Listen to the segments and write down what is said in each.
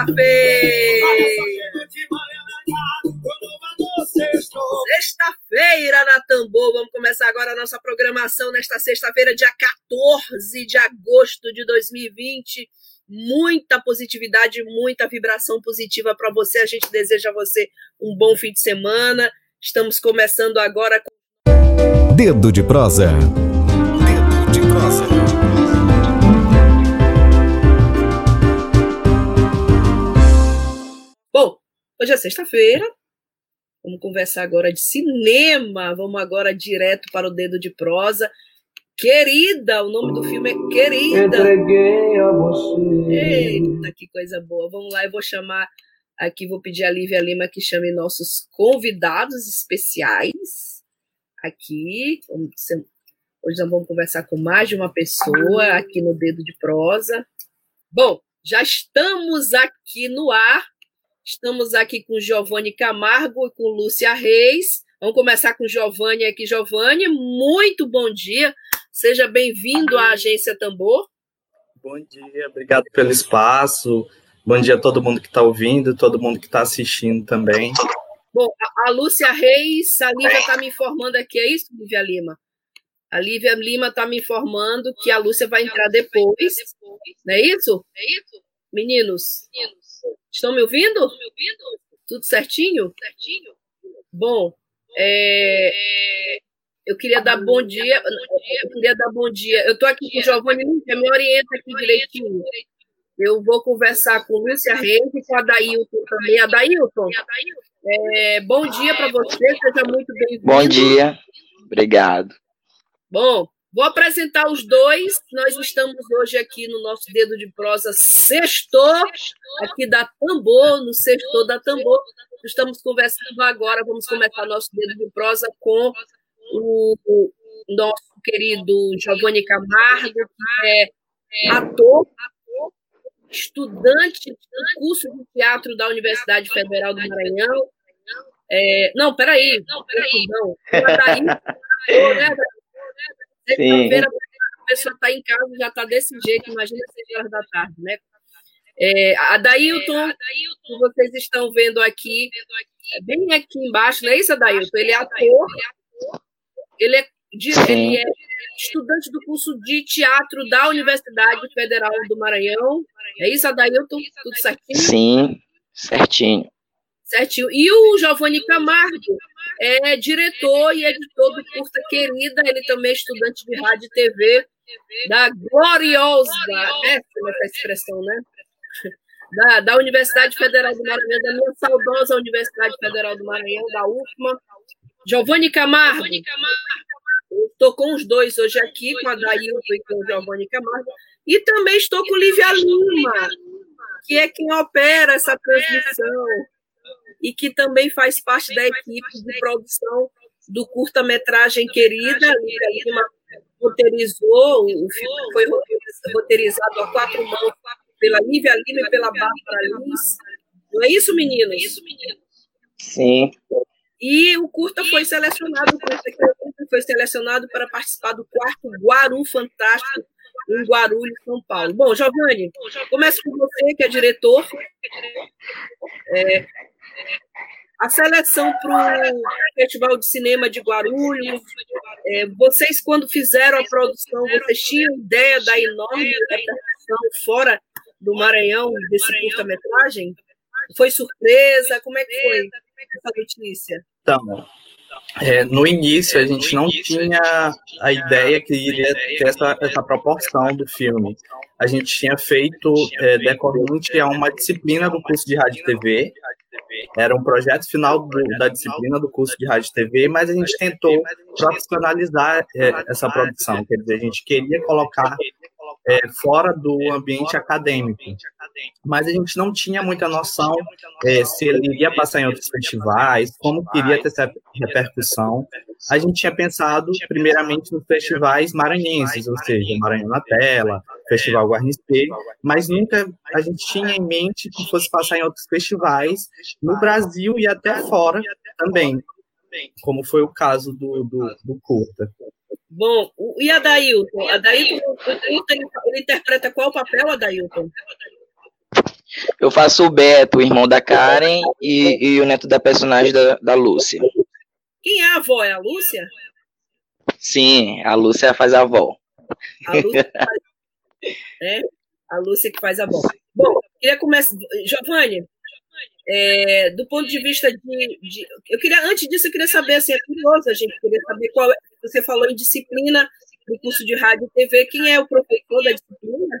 Sexta-feira! Sexta-feira na Tambor, vamos começar agora a nossa programação nesta sexta-feira, dia 14 de agosto de 2020. Muita positividade, muita vibração positiva para você. A gente deseja a você um bom fim de semana. Estamos começando agora com. Dedo de prosa. Bom, hoje é sexta-feira. Vamos conversar agora de cinema. Vamos agora direto para o dedo de prosa. Querida, o nome do filme é Querida. Entreguei a você. Eita, que coisa boa. Vamos lá, eu vou chamar aqui, vou pedir a Lívia Lima que chame nossos convidados especiais aqui. Hoje nós vamos conversar com mais de uma pessoa aqui no Dedo de Prosa. Bom, já estamos aqui no ar. Estamos aqui com Giovanni Camargo e com Lúcia Reis. Vamos começar com Giovanni aqui. Giovanni, muito bom dia. Seja bem-vindo à Agência Tambor. Bom dia, obrigado pelo espaço. Bom dia a todo mundo que está ouvindo, todo mundo que está assistindo também. Bom, a, Lúcia Reis, a Lívia está me informando aqui, é isso, Lívia Lima? A Lívia Lima está me informando que a Lúcia vai entrar depois. Não é isso? Meninos, estão me ouvindo? Tudo certinho? Bom, é, eu queria dar bom dia. Eu queria dar bom dia. Eu estou aqui com o Giovanni Lúcia, me orienta aqui direitinho. Eu vou conversar com Lúcia Reis e com a Dailton também. Adailton, é, bom dia para você, seja muito bem-vindo. Bom dia, obrigado. Bom, vou apresentar os dois. Nós estamos hoje aqui no nosso dedo de prosa sextor, aqui da Tambor, no sextor da Tambor. Estamos conversando agora, vamos começar nosso dedo de prosa com o, o nosso querido Giovanni Camargo, que é ator, estudante do curso de teatro da Universidade Federal do Maranhão. É, não, peraí. Não, peraí. Não. Né, Sexta-feira a pessoa está em casa já está desse jeito, imagina seis horas da tarde, né? É, a Dailton, que vocês estão vendo aqui, é bem aqui embaixo, não é isso, Adailton? Ele é ator, ele é, ele é estudante do curso de teatro da Universidade Federal do Maranhão. É isso, Adailton? Tudo certinho? Sim, certinho. Certinho. E o Giovanni Camargo é diretor e editor do Curta Querida, ele também é estudante de rádio e TV da gloriosa, é essa expressão, né? Da, da Universidade Federal do Maranhão, da minha saudosa Universidade Federal do Maranhão, da UFMA. Giovanni Camargo. Estou com os dois hoje aqui, com a Dailton e com o Giovanni Camargo. E também estou com Lívia Lima, que é quem opera essa transmissão e que também faz parte da equipe de produção do curta-metragem Querida. A Lívia Lima roteirizou, o filme foi roteirizado a quatro mãos pela Lívia Lima e pela Bárbara Lins. Não é isso, meninos? Sim, E o curta foi selecionado, o curta Querida foi selecionado para participar do quarto Guaru Fantástico em Guarulhos, São Paulo. Bom, Giovanni, começo com você, que é diretor. É, a seleção para o Festival de Cinema de Guarulhos, é, vocês, quando fizeram a produção, vocês tinham ideia da enorme repercussão fora do Maranhão desse curta-metragem? Foi surpresa? Como é que foi essa notícia? Então, é, no início a gente não tinha a ideia que iria ter essa, essa proporção do filme. A gente tinha feito é, decorrente a uma disciplina do curso de rádio e TV. Era um projeto final do, da disciplina do curso de rádio e TV, mas a gente tentou profissionalizar é, essa produção. Quer dizer, a gente queria colocar é, fora do ambiente acadêmico. Mas a gente não tinha muita noção é, se ele iria passar em outros festivais, como queria ter essa repercussão. A gente tinha pensado, primeiramente, nos festivais maranhenses, ou seja, Maranhão na Tela, Festival Guarnicê, mas nunca a gente tinha em mente que fosse passar em outros festivais no Brasil e até fora também, como foi o caso do, do, do Curta. Bom, e Adailton? Adailton, ele, ele interpreta qual papel, Adailton? Eu faço o Beto, o irmão da Karen, e, e o neto da personagem da, da Lúcia. Quem é a avó? É a Lúcia? Sim, a Lúcia faz a avó. A Lúcia faz, é, a Lúcia que faz a avó. Bom, queria começar. Giovanni, é, do ponto de vista de, de, Eu queria, antes disso, eu queria saber, assim, é curioso a gente queria saber qual. É, você falou em disciplina do curso de rádio e TV, quem é o professor da disciplina?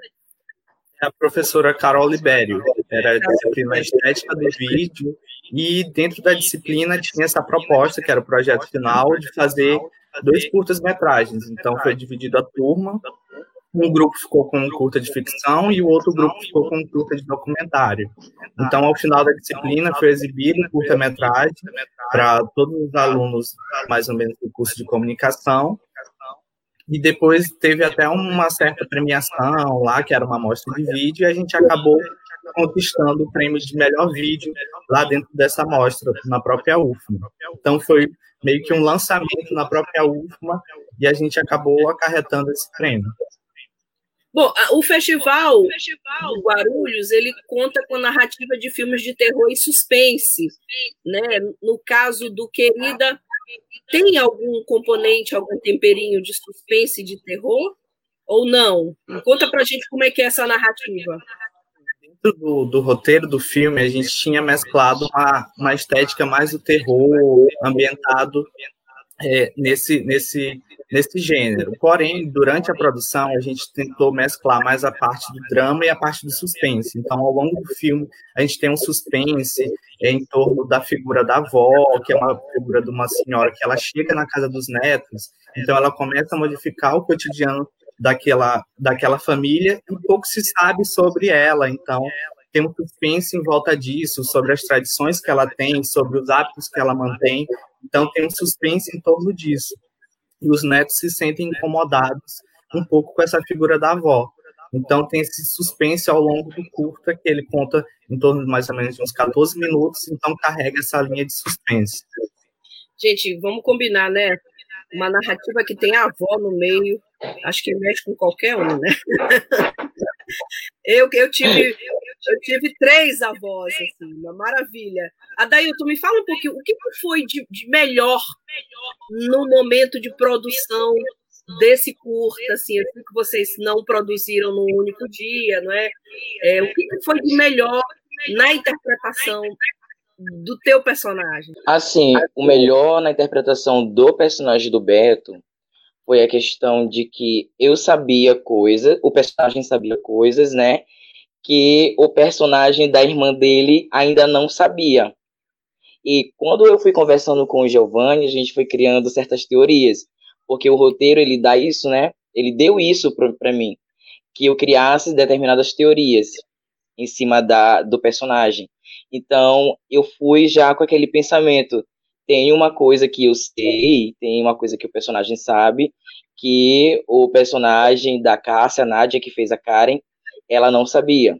A professora Carol Libério, era a disciplina estética do vídeo, e dentro da disciplina tinha essa proposta, que era o projeto final, de fazer dois curtas-metragens. Então, foi dividido a turma um grupo ficou com um curta de ficção e o outro grupo ficou com um curta de documentário. Então, ao final da disciplina, foi exibido um curta-metragem para todos os alunos, mais ou menos, do curso de comunicação. E depois teve até uma certa premiação lá, que era uma amostra de vídeo, e a gente acabou conquistando o prêmio de melhor vídeo lá dentro dessa amostra, na própria UFMA. Então, foi meio que um lançamento na própria UFMA e a gente acabou acarretando esse prêmio. Bom, o festival, o festival Guarulhos, ele conta com narrativa de filmes de terror e suspense, né? No caso do Querida, tem algum componente, algum temperinho de suspense de terror ou não? Conta pra gente como é que é essa narrativa. Dentro do, do roteiro do filme, a gente tinha mesclado uma, uma estética mais do terror ambientado é, nesse, nesse nesse gênero. Porém, durante a produção, a gente tentou mesclar mais a parte do drama e a parte do suspense. Então, ao longo do filme, a gente tem um suspense em torno da figura da avó, que é uma figura de uma senhora que ela chega na casa dos netos, então ela começa a modificar o cotidiano daquela, daquela família e pouco se sabe sobre ela. Então, tem um suspense em volta disso, sobre as tradições que ela tem, sobre os hábitos que ela mantém. Então, tem um suspense em torno disso e os netos se sentem incomodados um pouco com essa figura da avó. Então tem esse suspense ao longo do curta que ele conta em torno de mais ou menos uns 14 minutos, então carrega essa linha de suspense. Gente, vamos combinar, né? Uma narrativa que tem a avó no meio, acho que mexe com qualquer um, né? eu, eu, tive, eu tive três avós, assim, uma maravilha. Adailton, me fala um pouquinho, o que foi de, de melhor no momento de produção desse curta, assim, eu que vocês não produziram num único dia, não é? é o que foi de melhor na interpretação do teu personagem? Assim, o melhor na interpretação do personagem do Beto foi a questão de que eu sabia coisas, o personagem sabia coisas, né? Que o personagem da irmã dele ainda não sabia. E quando eu fui conversando com o Giovanni, a gente foi criando certas teorias, porque o roteiro ele dá isso, né? Ele deu isso para mim, que eu criasse determinadas teorias em cima da, do personagem. Então, eu fui já com aquele pensamento, tem uma coisa que eu sei, tem uma coisa que o personagem sabe, que o personagem da Cássia, Nádia, que fez a Karen, ela não sabia.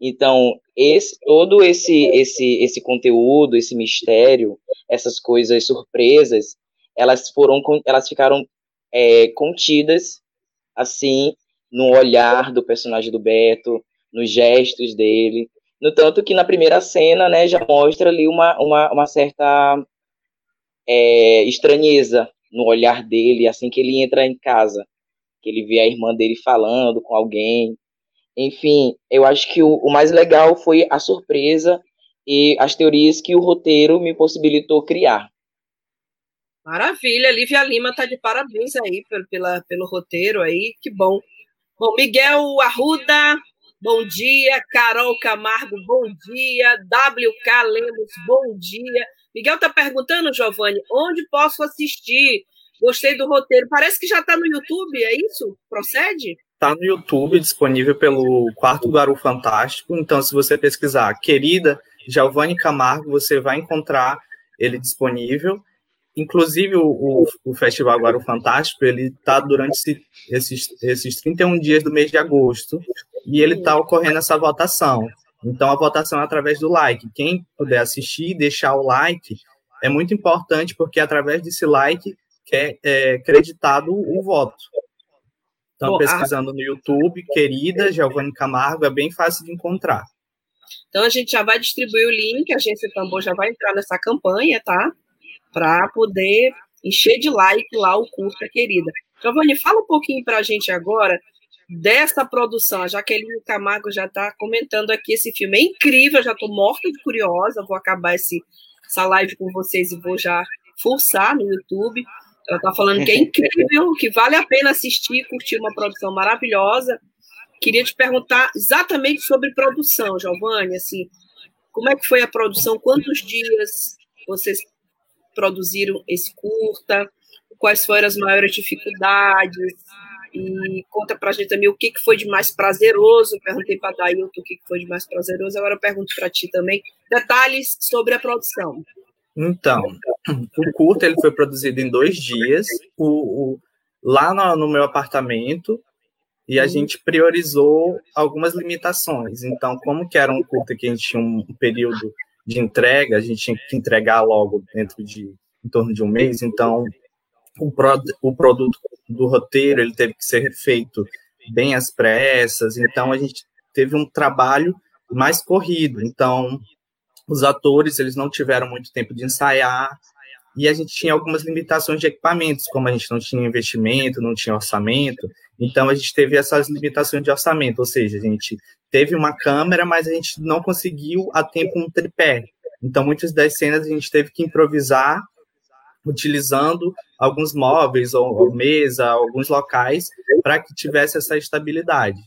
Então, esse, todo esse, esse, esse conteúdo, esse mistério, essas coisas surpresas, elas foram, elas ficaram é, contidas, assim, no olhar do personagem do Beto, nos gestos dele. No tanto que na primeira cena, né, já mostra ali uma, uma, uma certa é, estranheza no olhar dele, assim que ele entra em casa, que ele vê a irmã dele falando com alguém, enfim, eu acho que o, o mais legal foi a surpresa e as teorias que o roteiro me possibilitou criar. Maravilha, Lívia Lima tá de parabéns aí pelo, pela, pelo roteiro aí, que bom. Bom, Miguel Arruda, bom dia. Carol Camargo, bom dia. WK Lemos, bom dia. Miguel tá perguntando, Giovanni, onde posso assistir? Gostei do roteiro. Parece que já está no YouTube, é isso? Procede? Tá no YouTube, disponível pelo Quarto Garu Fantástico. Então, se você pesquisar Querida Giovanni Camargo, você vai encontrar ele disponível. Inclusive, o, o, Festival Guaru Fantástico, ele está durante esse, esses, esses 31 dias do mês de agosto, e ele está ocorrendo essa votação. Então, a votação é através do like. Quem puder assistir, deixar o like, é muito importante, porque através desse like é, é creditado o voto. Então, pesquisando no YouTube, querida Giovanni Camargo, é bem fácil de encontrar. Então, a gente já vai distribuir o link, a Agência Tambor já vai entrar nessa campanha, tá? Para poder encher de like lá o curta, querida. Giovanni, fala um pouquinho para a gente agora dessa produção. A Jaqueline Camargo já está comentando aqui esse filme. É incrível, já estou morta de curiosa. Vou acabar esse, essa live com vocês e vou já forçar no YouTube. Ela está falando que é incrível, que vale a pena assistir, curtir uma produção maravilhosa. Queria te perguntar exatamente sobre produção, Giovanni, assim, como é que foi a produção? Quantos dias vocês produziram esse curta? Quais foram as maiores dificuldades? E conta pra gente também o que, que foi de mais prazeroso. Perguntei para Dailton o que, que foi de mais prazeroso, agora eu pergunto para ti também. Detalhes sobre a produção. Então, o curta ele foi produzido em dois dias. O, o lá no, no, meu apartamento e a gente priorizou algumas limitações. Então, como que era um curta que a gente tinha um período de entrega, a gente tinha que entregar logo dentro de em torno de um mês, então o, pro, o produto do roteiro ele teve que ser feito bem às pressas, então a gente teve um trabalho mais corrido. Então, os atores eles não tiveram muito tempo de ensaiar. E a gente tinha algumas limitações de equipamentos, como a gente não tinha investimento, não tinha orçamento, então a gente teve essas limitações de orçamento, ou seja, a gente teve uma câmera, mas a gente não conseguiu a tempo um tripé. Então muitas das cenas a gente teve que improvisar utilizando alguns móveis ou, ou mesa, alguns locais para que tivesse essa estabilidade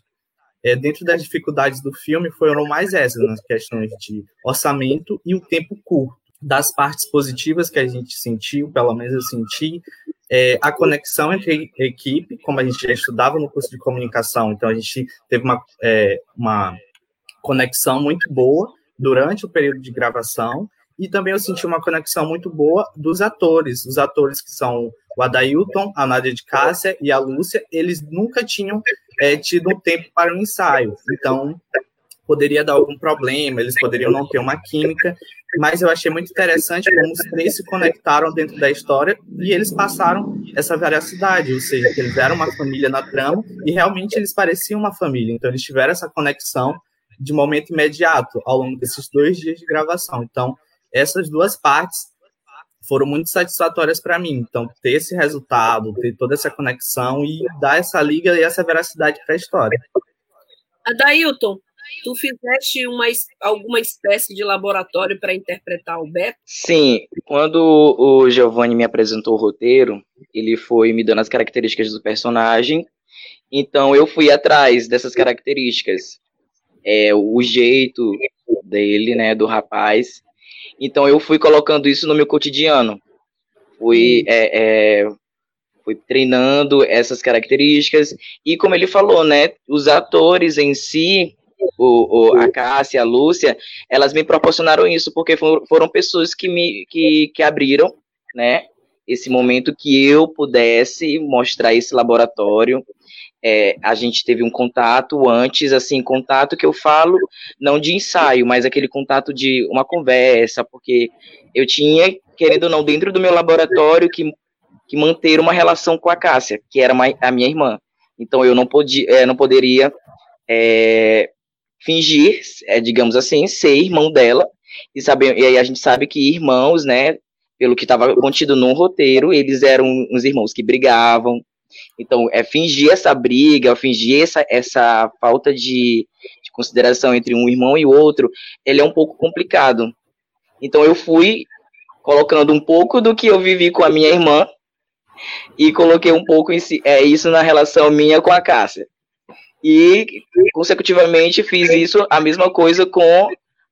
é, dentro das dificuldades do filme foram mais essas, nas questões de orçamento e o tempo curto. Das partes positivas que a gente sentiu, pelo menos eu senti, é, a conexão entre equipe, como a gente já estudava no curso de comunicação, então a gente teve uma, é, uma conexão muito boa durante o período de gravação, e também eu senti uma conexão muito boa dos atores, os atores que são o Adailton, a Nádia de Cássia e a Lúcia, eles nunca tinham é, tido um tempo para um ensaio. Então, poderia dar algum problema, eles poderiam não ter uma química, mas eu achei muito interessante como os três se conectaram dentro da história e eles passaram essa veracidade, ou seja, que eles eram uma família na trama e realmente eles pareciam uma família, então eles tiveram essa conexão de momento imediato ao longo desses dois dias de gravação. Então, essas duas partes foram muito satisfatórias para mim. Então, ter esse resultado, ter toda essa conexão e dar essa liga e essa veracidade para a história. Adailton, tu fizeste uma, alguma espécie de laboratório para interpretar o Beto? Sim, quando o Giovanni me apresentou o roteiro, ele foi me dando as características do personagem, então eu fui atrás dessas características. É, o jeito dele, né, do rapaz, então eu fui colocando isso no meu cotidiano. Fui, é, é, fui treinando essas características. E como ele falou, né? Os atores em si, o, o, a Cássia, a Lúcia, elas me proporcionaram isso, porque foram, foram pessoas que me que, que abriram, né? Esse momento que eu pudesse mostrar esse laboratório é, a gente teve um contato antes, assim, contato que eu falo não de ensaio, mas aquele contato de uma conversa, porque eu tinha, querendo ou não, dentro do meu laboratório, que, que manter uma relação com a Cássia, que era a minha irmã. Então eu não, podia, é, não poderia é, fingir, é, digamos assim, ser irmão dela, e, saber, e aí a gente sabe que irmãos, né, pelo que estava contido no roteiro, eles eram uns irmãos que brigavam, então, é fingir essa briga, fingir essa, essa falta de, de consideração entre um irmão e outro, ele é um pouco complicado. Então, eu fui colocando um pouco do que eu vivi com a minha irmã e coloquei um pouco si, é, isso na relação minha com a Cássia. E, consecutivamente, fiz isso, a mesma coisa com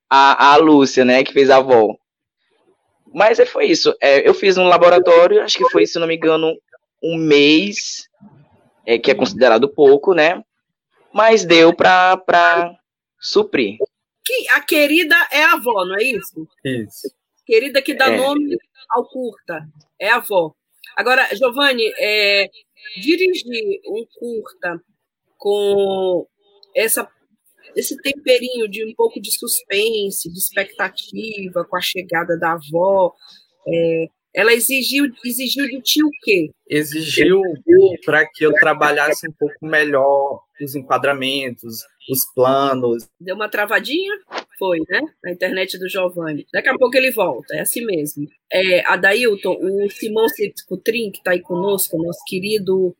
a, a Lúcia, né, que fez a avó. Mas é, foi isso. É, eu fiz um laboratório, acho que foi, se não me engano, um mês, é, que é considerado pouco, né? mas deu para suprir. Que a querida é a avó, não é isso? Isso. Querida que dá É. nome ao curta, é a avó. Agora, Giovanni, é, dirigir um curta com essa, esse temperinho de um pouco de suspense, de expectativa, com a chegada da avó, é, ela exigiu, exigiu de ti o quê? Exigiu para que eu trabalhasse um pouco melhor os enquadramentos, os planos. Deu uma travadinha? Foi, né? Na internet do Giovanni. Daqui a pouco ele volta, é assim mesmo. É, Adailton, o Simão Cutrim, que está aí conosco, nosso querido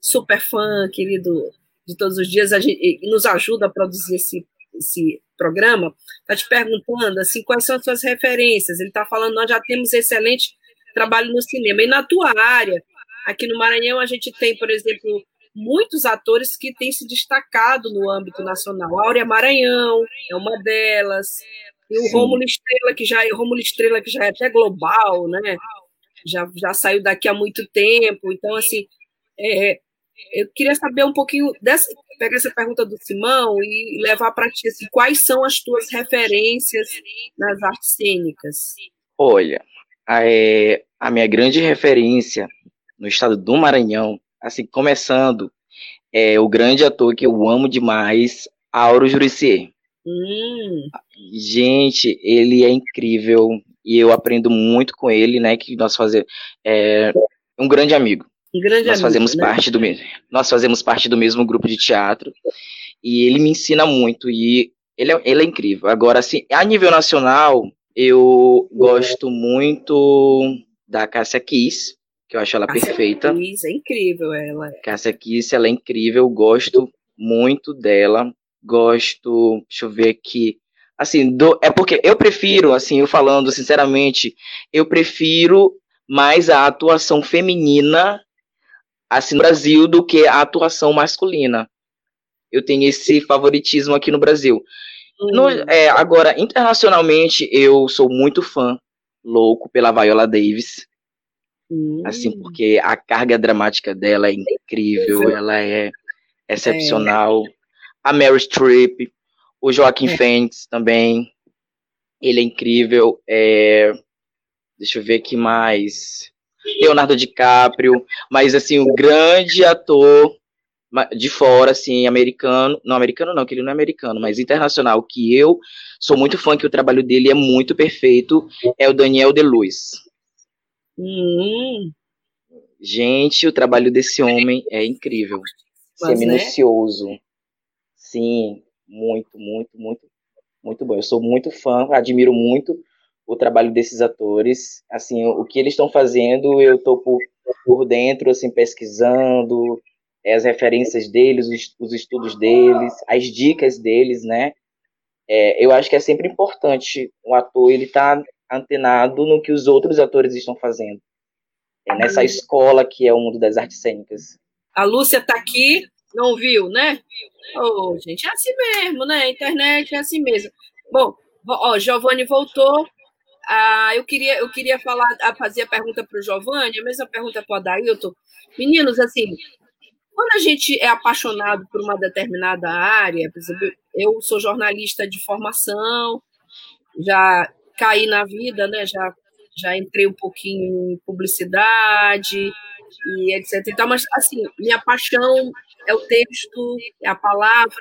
super fã, querido de todos os dias, a gente, nos ajuda a produzir esse, esse programa, está te perguntando assim, quais são as suas referências. Ele está falando, nós já temos excelente trabalho no cinema. E na tua área, aqui no Maranhão, a gente tem, por exemplo, muitos atores que têm se destacado no âmbito nacional. A Áurea Maranhão é uma delas. E o Sim. Rômulo Estrela, que já é Rômulo Estrela, que já é até global, né? Já, já saiu daqui há muito tempo. Então, assim, é, eu queria saber um pouquinho dessa, pegar essa pergunta do Simão e levar para ti assim, quais são as tuas referências nas artes cênicas. Olha, a, é, a minha grande referência no estado do Maranhão, assim, começando, é o grande ator que eu amo demais, Auro Juricier. Hum, Gente, ele é incrível e eu aprendo muito com ele, né? Que nós fazemos é um grande amigo. um grande Nós amigo, fazemos né? parte do mesmo, nós fazemos parte do mesmo grupo de teatro e ele me ensina muito e ele é, ele é incrível. Agora, assim, a nível nacional, eu gosto muito da Cássia Kiss, que eu acho ela Cássia perfeita. Kiss, é incrível ela. Cássia Kiss, ela é incrível, gosto muito dela. Gosto, deixa eu ver aqui. Assim, do- é porque eu prefiro, assim, eu falando sinceramente, eu prefiro mais a atuação feminina assim no Brasil do que a atuação masculina. Eu tenho esse favoritismo aqui no Brasil. No- Hum, é, agora, internacionalmente, eu sou muito fã, louco pela Viola Davis. hum. Assim, porque a carga dramática dela é incrível, ela é excepcional. A Mary Streep, o Joaquim É. Também, ele é incrível. É, deixa eu ver aqui mais. Leonardo DiCaprio, mas assim, o grande ator de fora, assim, americano, não americano não, que ele não é americano, mas internacional, que eu sou muito fã, que o trabalho dele é muito perfeito, é o Daniel De-Lewis. Hum, Gente, o trabalho desse homem é incrível. Mas, né? minucioso. Sim, muito, muito, muito, muito bom. Eu sou muito fã, admiro muito o trabalho desses atores. Assim, o que eles estão fazendo, eu tô por, por dentro, assim, pesquisando é, as referências deles, os, os estudos deles, as dicas deles, né? É, eu acho que é sempre importante um ator ele tá antenado no que os outros atores estão fazendo. É nessa escola que é o mundo das artes cênicas. a Lúcia está aqui, não viu, né? Ô, gente, é assim mesmo, né? A internet é assim mesmo. Bom, ó, Giovanni voltou. Ah, eu queria, eu queria falar, fazer a pergunta para o Giovanni, a mesma pergunta para o Adailton. Meninos, assim, quando a gente é apaixonado por uma determinada área, por exemplo, eu sou jornalista de formação, já caí na vida, né? Já, já entrei um pouquinho em publicidade e etc. Então, mas assim, minha paixão é o texto, é a palavra.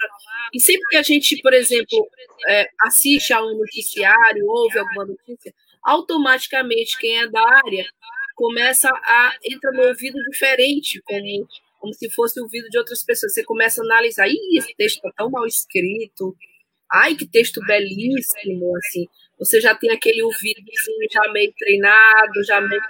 E sempre que a gente, por exemplo, é, assiste a um noticiário, ouve alguma notícia, automaticamente quem é da área começa a entra no ouvido diferente, como como se fosse ouvido de outras pessoas. Você começa a analisar, Ih, esse texto está tão mal escrito, ai, que texto belíssimo, assim. Você já tem aquele ouvido já meio treinado, já meio...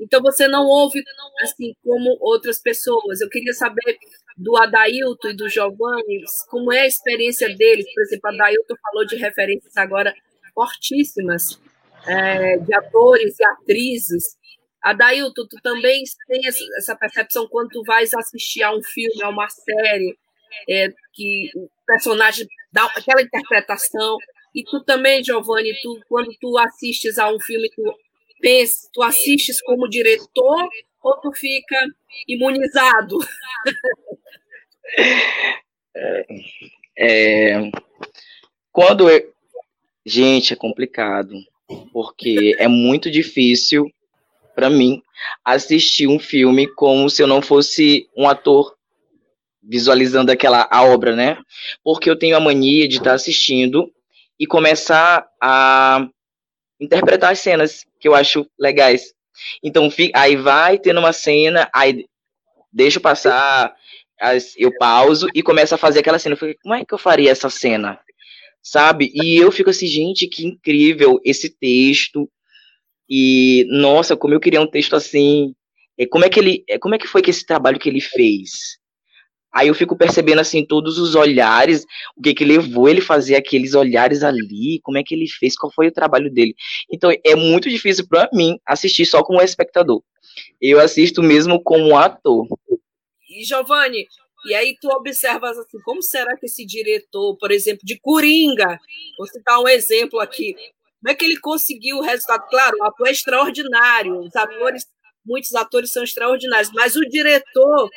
Então você não ouve assim como outras pessoas. Eu queria saber do Adailton e do Giovanni, como é a experiência deles. Por exemplo, a Adailton falou de referências agora fortíssimas é, de atores e atrizes. Adailton, tu também tem essa percepção quando tu vais assistir a um filme, a uma série, é, que o personagem dá aquela interpretação. E tu também, Giovanni, tu, quando tu assistes a um filme, tu pensa, tu assistes como diretor ou tu fica imunizado? É, é, quando eu... Gente, é complicado, porque é muito difícil para mim assistir um filme como se eu não fosse um ator visualizando aquela a obra, né? Porque eu tenho a mania de estar tá assistindo e começar a interpretar as cenas que eu acho legais. Então, aí vai tendo uma cena, aí deixo passar, eu pauso e começo a fazer aquela cena. Eu fico, como é que eu faria essa cena? Sabe? E eu fico assim, gente, que incrível esse texto. E, nossa, como eu queria um texto assim. Como é que ele, como é que foi que esse trabalho que ele fez? Aí eu fico percebendo assim todos os olhares, o que que levou ele a fazer aqueles olhares ali, como é que ele fez, qual foi o trabalho dele. Então é muito difícil para mim assistir só como espectador. Eu assisto mesmo como ator. E Giovanni, e aí tu observas assim, como será que esse diretor, por exemplo, de Coringa, vou citar um exemplo aqui, como é que ele conseguiu o resultado? Claro, o ator é extraordinário, os atores, muitos atores são extraordinários, mas o diretor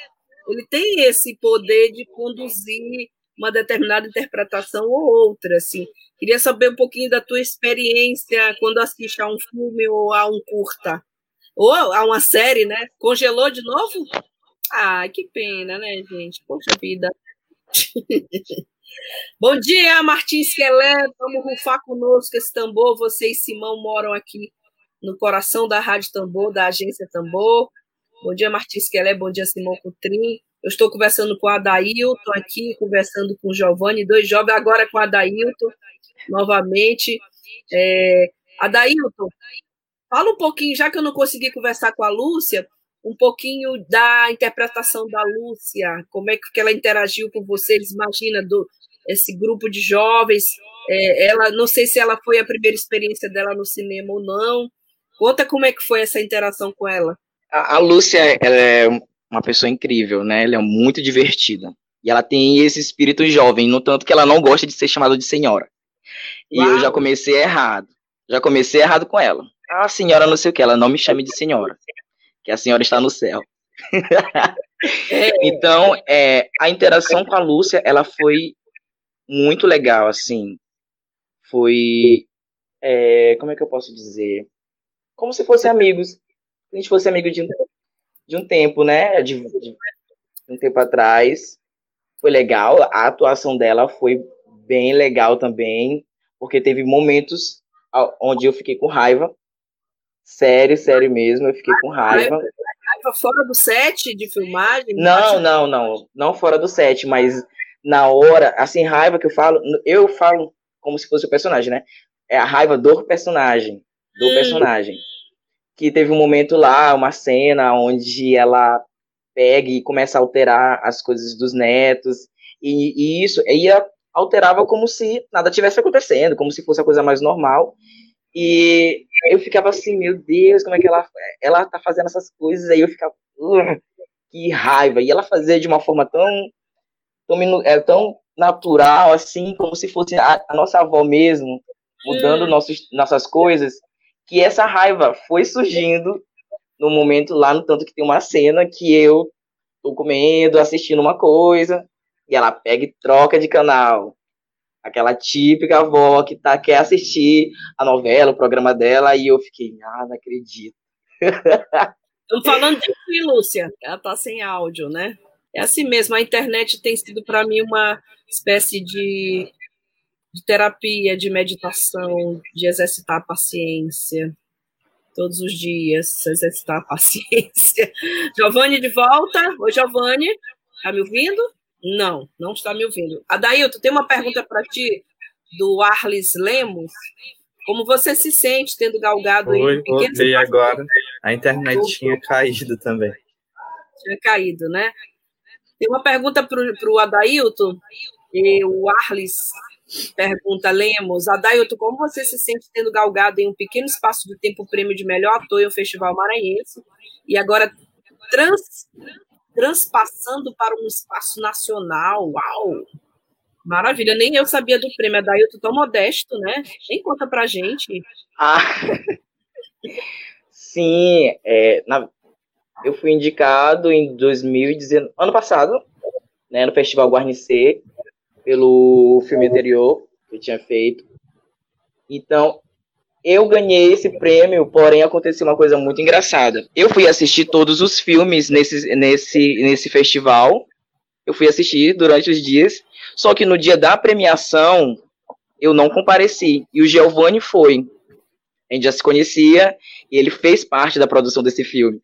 ele tem esse poder de conduzir uma determinada interpretação ou outra, assim. Queria saber um pouquinho da tua experiência quando assiste a um filme ou a um curta, ou a uma série, né? Congelou de novo? Ai, que pena, né, gente? Poxa vida. Bom dia, Martins Quelé. Vamos rufar conosco esse tambor. Você e Simão moram aqui no coração da Rádio Tambor, da agência Tambor. Bom dia, Martins Kelé. Bom dia, Simão Coutrin. Eu estou conversando com a Adailton aqui, conversando com o Giovanni, dois jovens, agora com a Adailton, novamente. É, Adailton, fala um pouquinho, já que eu não consegui conversar com a Lúcia, um pouquinho da interpretação da Lúcia, como é que ela interagiu com vocês, imagina, do, esse grupo de jovens, é, ela, não sei se ela foi a primeira experiência dela no cinema ou não, conta como é que foi essa interação com ela. A, a Lúcia, ela é uma pessoa incrível, né? Ela é muito divertida. E ela tem esse espírito jovem, no tanto que ela não gosta de ser chamada de senhora. E Uau. eu já comecei errado. Já comecei errado com ela. Ah, senhora, não sei o que, ela não me chame de senhora. Que a senhora está no céu. então, é, a interação com a Lúcia, ela foi muito legal, assim. Foi. É, como é que eu posso dizer? Como se fossem amigos a gente fosse amigo de um, de um tempo, né? De, de, um tempo atrás. Foi legal. A atuação dela foi bem legal também, porque teve momentos onde eu fiquei com raiva. Sério, sério mesmo, eu fiquei com raiva. Raiva fora do set de filmagem? Não, não, não. Não fora do set, mas na hora, assim, raiva que eu falo, eu falo como se fosse o personagem, né? É a raiva do personagem. Do hum. personagem que teve um momento lá, uma cena onde ela pega e começa a alterar as coisas dos netos, e, e isso ia alterava como se nada tivesse acontecendo, como se fosse a coisa mais normal. E eu ficava assim, meu Deus, como é que ela ela tá fazendo essas coisas? Aí eu ficava, que raiva. E ela fazia de uma forma tão tão, é, tão natural assim, como se fosse a, a nossa avó mesmo, mudando hum. nossos, nossas coisas que essa raiva foi surgindo no momento lá, no tanto que tem uma cena que eu tô comendo, assistindo uma coisa, e ela pega e troca de canal. Aquela típica avó que tá, quer assistir a novela, o programa dela, e eu fiquei, ah, não acredito. Estamos falando de Lúcia. Ela tá sem áudio, né? É assim mesmo, a internet tem sido para mim uma espécie de de terapia, de meditação, de exercitar a paciência. Todos os dias, exercitar a paciência. Giovanni de volta. Oi, Giovanni. Está me ouvindo? Não, não está me ouvindo. Adailton, tem uma pergunta para ti do Arles Lemos. Como você se sente tendo galgado Oi, em voltei agora. A internet tinha caído também. Tinha caído, né? Tem uma pergunta para o Adailton. O Arles Pergunta Lemos, Adailton, como você se sente tendo galgado em um pequeno espaço de tempo o prêmio de melhor ator em um festival maranhense e agora trans, transpassando para um espaço nacional? Uau! Maravilha, nem eu sabia do prêmio Adailton tão modesto, né? Nem conta pra gente. Ah, sim, é, na, eu fui indicado em 2019, ano passado, né, no Festival Guarnicê, pelo filme anterior que eu tinha feito. Então, eu ganhei esse prêmio, porém aconteceu uma coisa muito engraçada. Eu fui assistir todos os filmes nesse, nesse, nesse festival. Eu fui assistir durante os dias. Só que no dia da premiação, eu não compareci. E o Giovanni foi. A gente já se conhecia e ele fez parte da produção desse filme.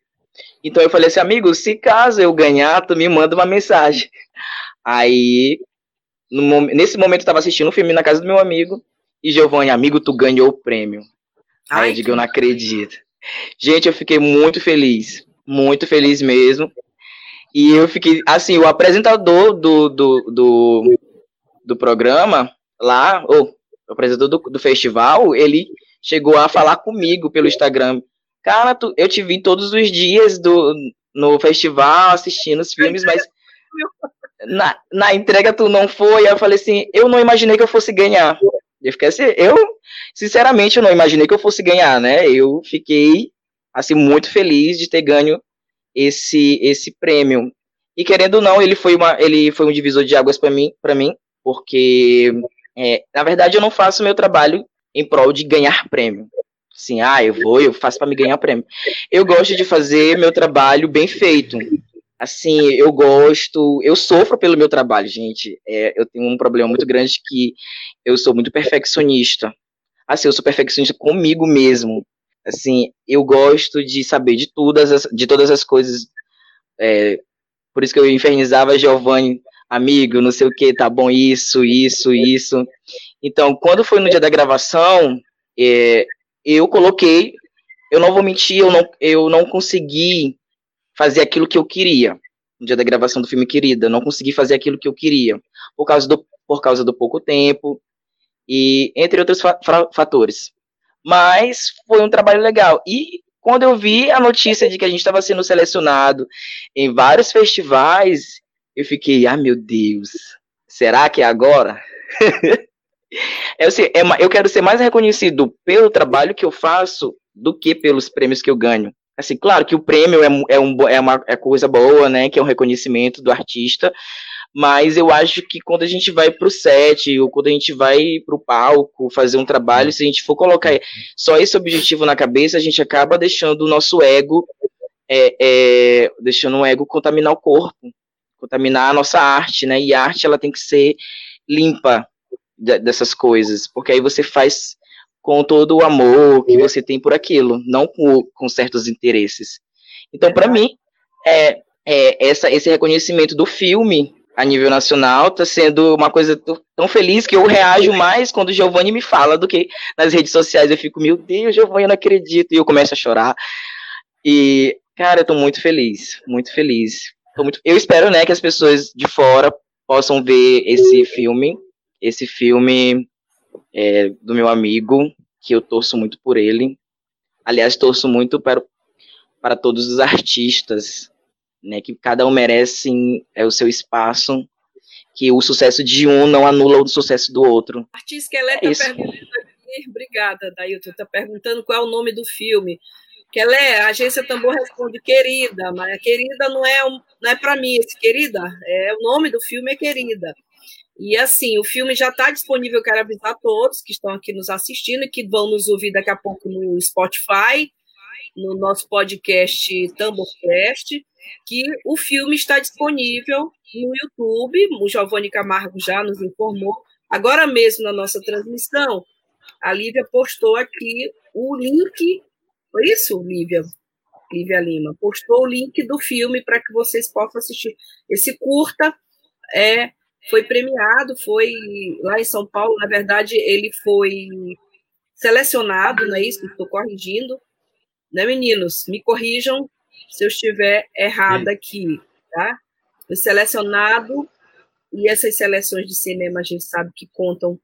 Então eu falei assim, amigo, se caso eu ganhar, tu me manda uma mensagem. Aí, no, nesse momento eu estava assistindo um filme na casa do meu amigo e Giovanni, amigo, tu ganhou o prêmio. Ai, Aí eu digo, eu não acredito. Gente, eu fiquei muito feliz, muito feliz mesmo. E eu fiquei, assim, o apresentador do, do, do, do programa lá, ou o apresentador do, do festival, ele chegou a falar comigo pelo Instagram. Cara, tu, eu te vi todos os dias do, no festival assistindo os filmes, mas na, na entrega tu não foi. Eu falei assim, eu não imaginei que eu fosse ganhar. Eu fiquei assim, eu, sinceramente, eu não imaginei que eu fosse ganhar, né? Eu fiquei, assim, muito feliz de ter ganho esse, esse prêmio. E querendo ou não, ele foi, uma, ele foi um divisor de águas para mim, mim, porque, é, na verdade, eu não faço meu trabalho em prol de ganhar prêmio. Assim, ah, eu vou, eu faço para me ganhar prêmio. Eu gosto de fazer meu trabalho bem feito assim, eu gosto, eu sofro pelo meu trabalho, gente. É, eu tenho um problema muito grande que eu sou muito perfeccionista. Assim, eu sou perfeccionista comigo mesmo. Assim, eu gosto de saber de todas as, de todas as coisas. É, por isso que eu infernizava Giovanni, amigo, não sei o que, tá bom isso, isso, isso. Então, quando foi no dia da gravação, é, eu coloquei, eu não vou mentir, eu não, eu não consegui fazer aquilo que eu queria. No dia da gravação do filme Querida, não consegui fazer aquilo que eu queria, por causa do, por causa do pouco tempo, e entre outros fa fatores. Mas foi um trabalho legal. E quando eu vi a notícia de que a gente estava sendo selecionado em vários festivais, eu fiquei, ah, meu Deus, será que é agora? eu, sei, é, eu quero ser mais reconhecido pelo trabalho que eu faço do que pelos prêmios que eu ganho. Assim, claro que o prêmio é, é, um, é uma é coisa boa, né? Que é um reconhecimento do artista, mas eu acho que quando a gente vai para o set, ou quando a gente vai para o palco fazer um trabalho, se a gente for colocar só esse objetivo na cabeça, a gente acaba deixando o nosso ego, é, é, deixando o ego contaminar o corpo, contaminar a nossa arte, né? E a arte ela tem que ser limpa dessas coisas, porque aí você faz com todo o amor que você tem por aquilo, não com, com certos interesses. Então, para mim, é, é, essa, esse reconhecimento do filme a nível nacional está sendo uma coisa tão feliz que eu reajo mais quando o Giovanni me fala do que nas redes sociais. Eu fico, meu Deus, Giovanni, eu não acredito, e eu começo a chorar. E, cara, eu tô muito feliz, muito feliz. Muito... Eu espero, né, que as pessoas de fora possam ver esse filme, esse filme é, do meu amigo, que eu torço muito por ele. Aliás, torço muito para, para todos os artistas, né, que cada um merece é, o seu espaço, que o sucesso de um não anula o sucesso do outro. Artista Kelé está é perguntando aqui, obrigada, Dailton, está perguntando qual é o nome do filme. Kelé, a agência Tambor responde, querida, mas querida não é, não é para mim, esse querida, é o nome do filme é querida. E assim, o filme já está disponível, quero avisar a todos que estão aqui nos assistindo e que vão nos ouvir daqui a pouco no Spotify, no nosso podcast Tamborcast, que o filme está disponível no YouTube. O Giovanni Camargo já nos informou. Agora mesmo na nossa transmissão, a Lívia postou aqui o link. Foi isso, Lívia? Lívia Lima. Postou o link do filme para que vocês possam assistir. Esse curta é foi premiado, foi lá em São Paulo, na verdade, ele foi selecionado, não é isso? Estou corrigindo. Né, meninos? Me corrijam se eu estiver errada aqui, tá? Foi selecionado, e essas seleções de cinema a gente sabe que contam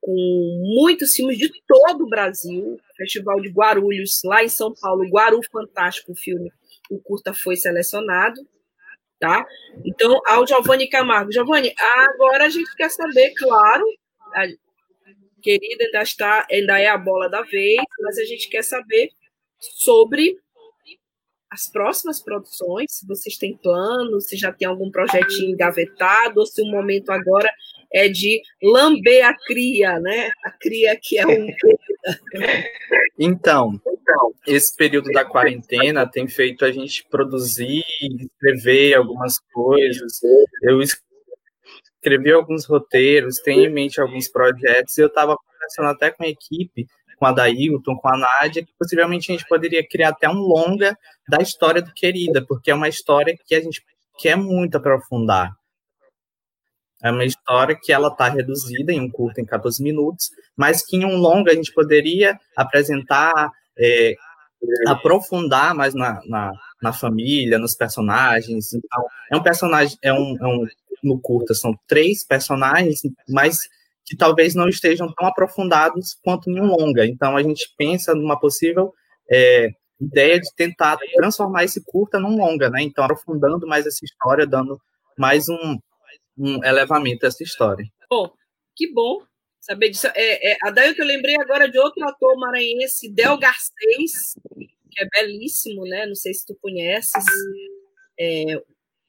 com muitos filmes de todo o Brasil. Festival de Guarulhos, lá em São Paulo, Guaru Fantástico, o filme, o curta foi selecionado tá? Então, ao Giovanni Camargo. Giovanni, agora a gente quer saber, claro, a querida ainda está, ainda é a bola da vez, mas a gente quer saber sobre as próximas produções, se vocês têm planos, se já tem algum projetinho engavetado, ou se o momento agora é de lamber a cria, né? A cria que é um. então, esse período da quarentena tem feito a gente produzir, escrever algumas coisas. Eu escrevi alguns roteiros, tenho em mente alguns projetos, eu estava conversando até com a equipe com a Dailton, com a Nádia, que possivelmente a gente poderia criar até um longa da história do Querida, porque é uma história que a gente quer muito aprofundar. É uma história que ela está reduzida em um curto em 14 minutos, mas que em um longa a gente poderia apresentar, é, aprofundar mais na, na, na, família, nos personagens. Então, é um personagem, é um, é um no curta são três personagens, mas que talvez não estejam tão aprofundados quanto em um longa. Então, a gente pensa numa possível é, ideia de tentar transformar esse curta num longa, né? Então, aprofundando mais essa história, dando mais um, um elevamento a essa história. Bom, que bom saber disso. É, é, a daí que eu lembrei agora de outro ator maranhense, Del Garcês, que é belíssimo, né? Não sei se tu conheces. É,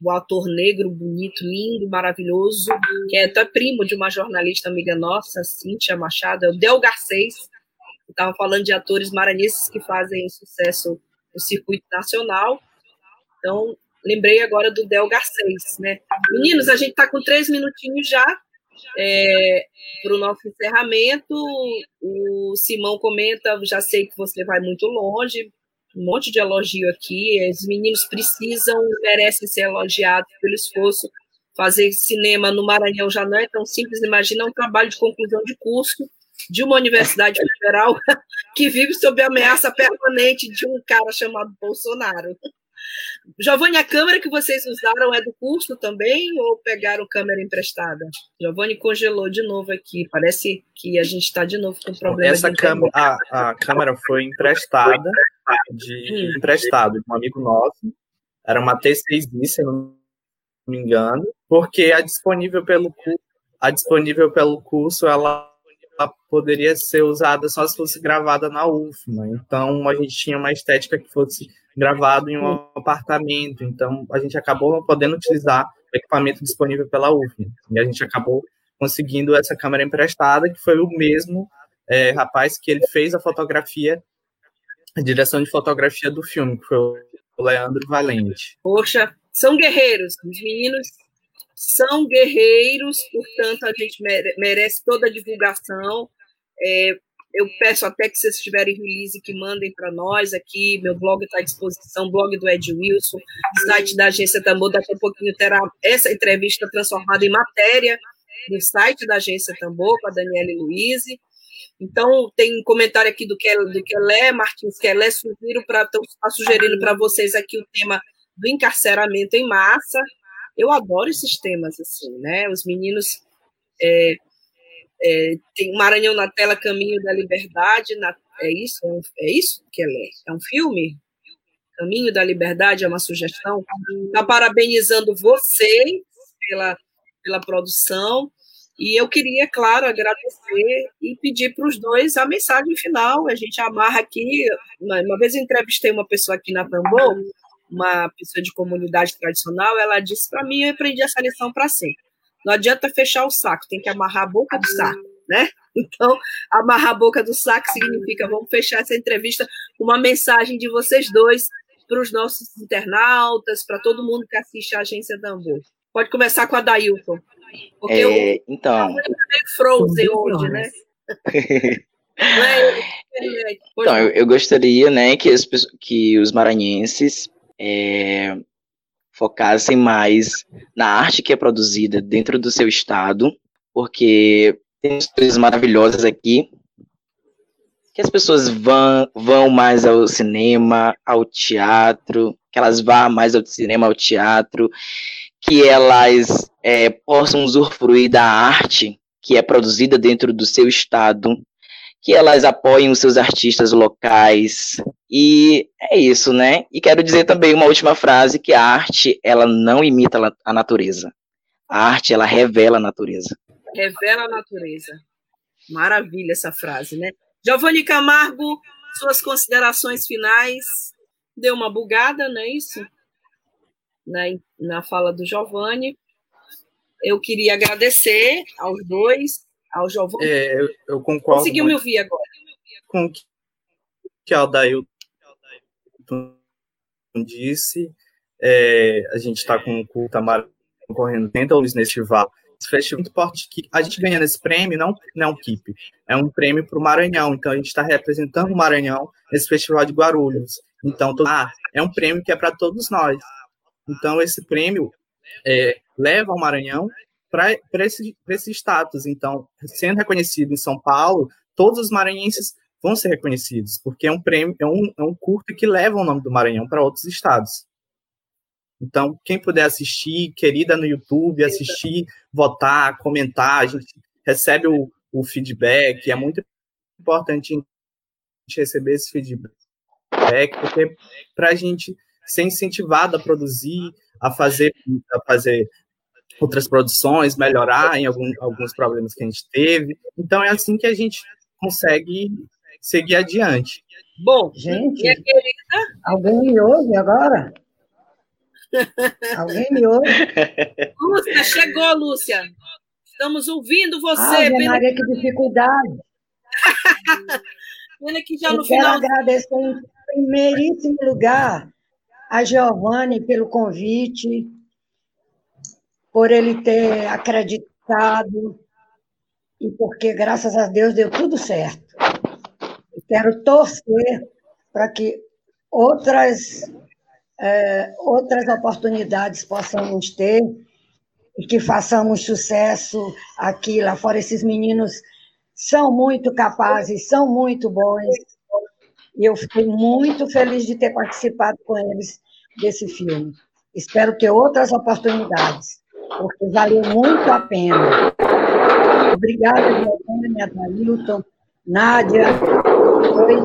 o ator negro, bonito, lindo, maravilhoso, que é até primo de uma jornalista amiga nossa, Cíntia Machado, é o Del Garcês, estava falando de atores maranhenses que fazem sucesso no circuito nacional. Então, lembrei agora do Del Garcês, né? Meninos, a gente está com três minutinhos já é, para o nosso encerramento. O Simão comenta, já sei que você vai muito longe, um monte de elogio aqui. Os meninos precisam, merecem ser elogiados pelo esforço. Fazer cinema no Maranhão já não é tão simples. Imagina um trabalho de conclusão de curso de uma universidade federal que vive sob ameaça permanente de um cara chamado Bolsonaro. Giovanni, a câmera que vocês usaram é do curso também ou pegaram câmera emprestada? Giovanni congelou de novo aqui. Parece que a gente está de novo com problema. Essa câmera, a, a câmera foi emprestada de hum. emprestado de um amigo nosso. Era uma T6i, se não me engano, porque a disponível pelo a disponível pelo curso ela, poderia ser usada só se fosse gravada na UFMA. Então a gente tinha uma estética que fosse gravado em um apartamento. Então, a gente acabou não podendo utilizar o equipamento disponível pela UFM. E a gente acabou conseguindo essa câmera emprestada, que foi o mesmo é, rapaz que ele fez a fotografia, a direção de fotografia do filme, que foi o Leandro Valente. Poxa, são guerreiros. Os meninos são guerreiros, portanto, a gente merece toda a divulgação. É, eu peço até que vocês tiverem release que mandem para nós aqui. Meu blog está à disposição, blog do Ed Wilson, site da Agência Tambor. Daqui a pouquinho terá essa entrevista transformada em matéria no site da Agência Tambor com a Daniela Luiz. Então, tem um comentário aqui do, Kel, do Kelé Martins Kelé, sugiro para está sugerindo para vocês aqui o tema do encarceramento em massa. Eu adoro esses temas, assim, né? Os meninos é, é, tem Maranhão na tela, Caminho da Liberdade. Na, é isso? É, é isso que é? É um filme? Caminho da Liberdade é uma sugestão. Está parabenizando você pela, pela produção. E eu queria, claro, agradecer e pedir para os dois a mensagem final. A gente amarra aqui. Uma, uma vez eu entrevistei uma pessoa aqui na Tambor, uma pessoa de comunidade tradicional. Ela disse para mim: eu aprendi essa lição para sempre não adianta fechar o saco, tem que amarrar a boca do saco, né? Então, amarrar a boca do saco significa vamos fechar essa entrevista com uma mensagem de vocês dois para os nossos internautas, para todo mundo que assiste a Agência Tambor. Pode começar com a Dailton. Porque é, eu, então. Eu Frozen hoje, né? então, eu, eu, gostaria, né, que, as, que os maranhenses é, focassem mais na arte que é produzida dentro do seu estado, porque tem coisas maravilhosas aqui, que as pessoas vão, vão mais ao cinema, ao teatro, que elas vá mais ao cinema, ao teatro, que elas é, possam usufruir da arte que é produzida dentro do seu estado, que elas apoiem os seus artistas locais. E é isso, né? E quero dizer também uma última frase que a arte, ela não imita a natureza. A arte, ela revela a natureza. Revela a natureza. Maravilha essa frase, né? Giovanni Camargo, suas considerações finais. deu uma bugada, não é isso? Na, na fala do Giovanni. Eu queria agradecer aos dois, ao. É, eu, eu concordo. Conseguiu me ouvir agora? Com o que a Aldailton disse. É, a gente está com o culto correndo tenta luz nesse festival. Esse festival é muito forte que a gente ganhando esse prêmio não, não é um KIP, é um prêmio para o Maranhão. Então a gente está representando o Maranhão nesse festival de Guarulhos. Então ah, é um prêmio que é para todos nós. Então esse prêmio é, leva o Maranhão para esse, esse status. Então, sendo reconhecido em São Paulo, todos os maranhenses vão ser reconhecidos, porque é um prêmio, é um, é um curto que leva o nome do Maranhão para outros estados. Então, quem puder assistir, querida no YouTube, assistir, votar, comentar, a gente recebe o, o feedback, é muito importante a gente receber esse feedback, porque para a gente ser incentivado a produzir, a fazer, a fazer outras produções, melhorar em algum, alguns problemas que a gente teve. Então, é assim que a gente consegue seguir adiante. Bom, gente, querida... alguém me ouve agora? Alguém me ouve? Lúcia, chegou, Lúcia. Estamos ouvindo você. Ah, pena... Maria, que dificuldade. pena que já Eu no quero final... agradecer em primeiríssimo lugar a Giovanni pelo convite, por ele ter acreditado e porque, graças a Deus, deu tudo certo. Eu quero torcer para que outras é, outras oportunidades possamos ter e que façamos sucesso aqui lá fora. Esses meninos são muito capazes, são muito bons. E eu fiquei muito feliz de ter participado com eles desse filme. Espero ter outras oportunidades, porque valeu muito a pena. Obrigada, Giovanni, Adailton, Nádia, foi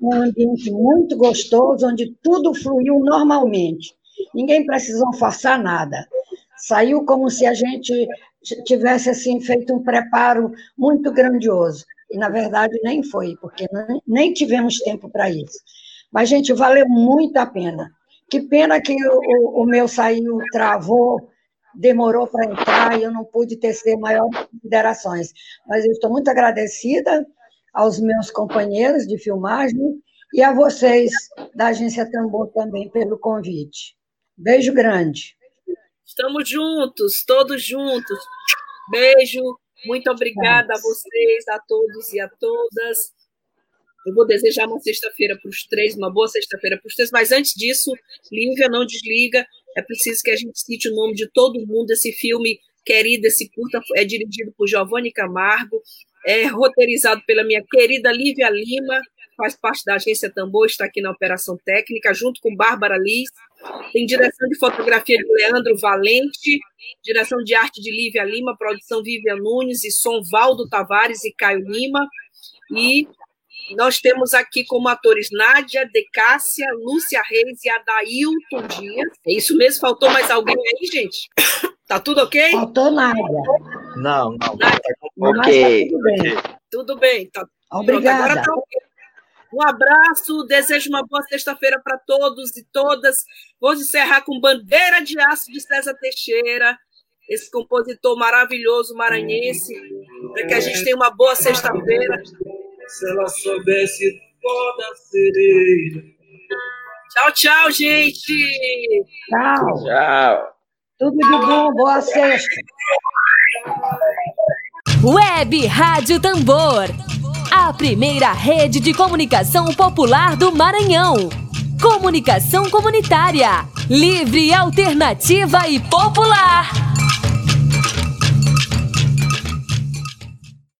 um ambiente muito gostoso, onde tudo fluiu normalmente. Ninguém precisou forçar nada. Saiu como se a gente tivesse assim feito um preparo muito grandioso. E, na verdade, nem foi, porque nem tivemos tempo para isso. Mas, gente, valeu muito a pena. Que pena que o, o meu saiu, travou, demorou para entrar e eu não pude tecer maiores considerações. Mas eu estou muito agradecida aos meus companheiros de filmagem e a vocês da Agência Tambor também pelo convite. Beijo grande. Estamos juntos, todos juntos. Beijo, muito obrigada a vocês, a todos e a todas. Eu vou desejar uma sexta-feira para os três, uma boa sexta-feira para os três, mas antes disso, Lívia, não desliga, é preciso que a gente cite o nome de todo mundo. Esse filme querido, esse curta é dirigido por Giovanni Camargo, é roteirizado pela minha querida Lívia Lima, faz parte da agência Tambor, está aqui na operação técnica, junto com Bárbara Liz. Tem direção de fotografia de Leandro Valente, direção de arte de Lívia Lima, produção Vivian Nunes e som Valdo Tavares e Caio Lima. E nós temos aqui como atores Nádia, Decássia, Lúcia Reis e Adailton Dias. É isso mesmo? Faltou mais alguém aí, gente? Tá tudo ok? Faltou nada. Não, não. Nada. Ok. Tá tudo bem. Tudo bem. Tá... Obrigada. Agora tá okay. Um abraço, desejo uma boa sexta-feira para todos e todas. Vou encerrar com Bandeira de Aço de César Teixeira, esse compositor maravilhoso maranhense, para que a gente tenha uma boa sexta-feira. Se ela soubesse toda sereia. Tchau, tchau, gente. Tchau. Tchau. Tudo de bom, boa sexta. Web Rádio Tambor. A primeira rede de comunicação popular do Maranhão. Comunicação comunitária. Livre, alternativa e popular.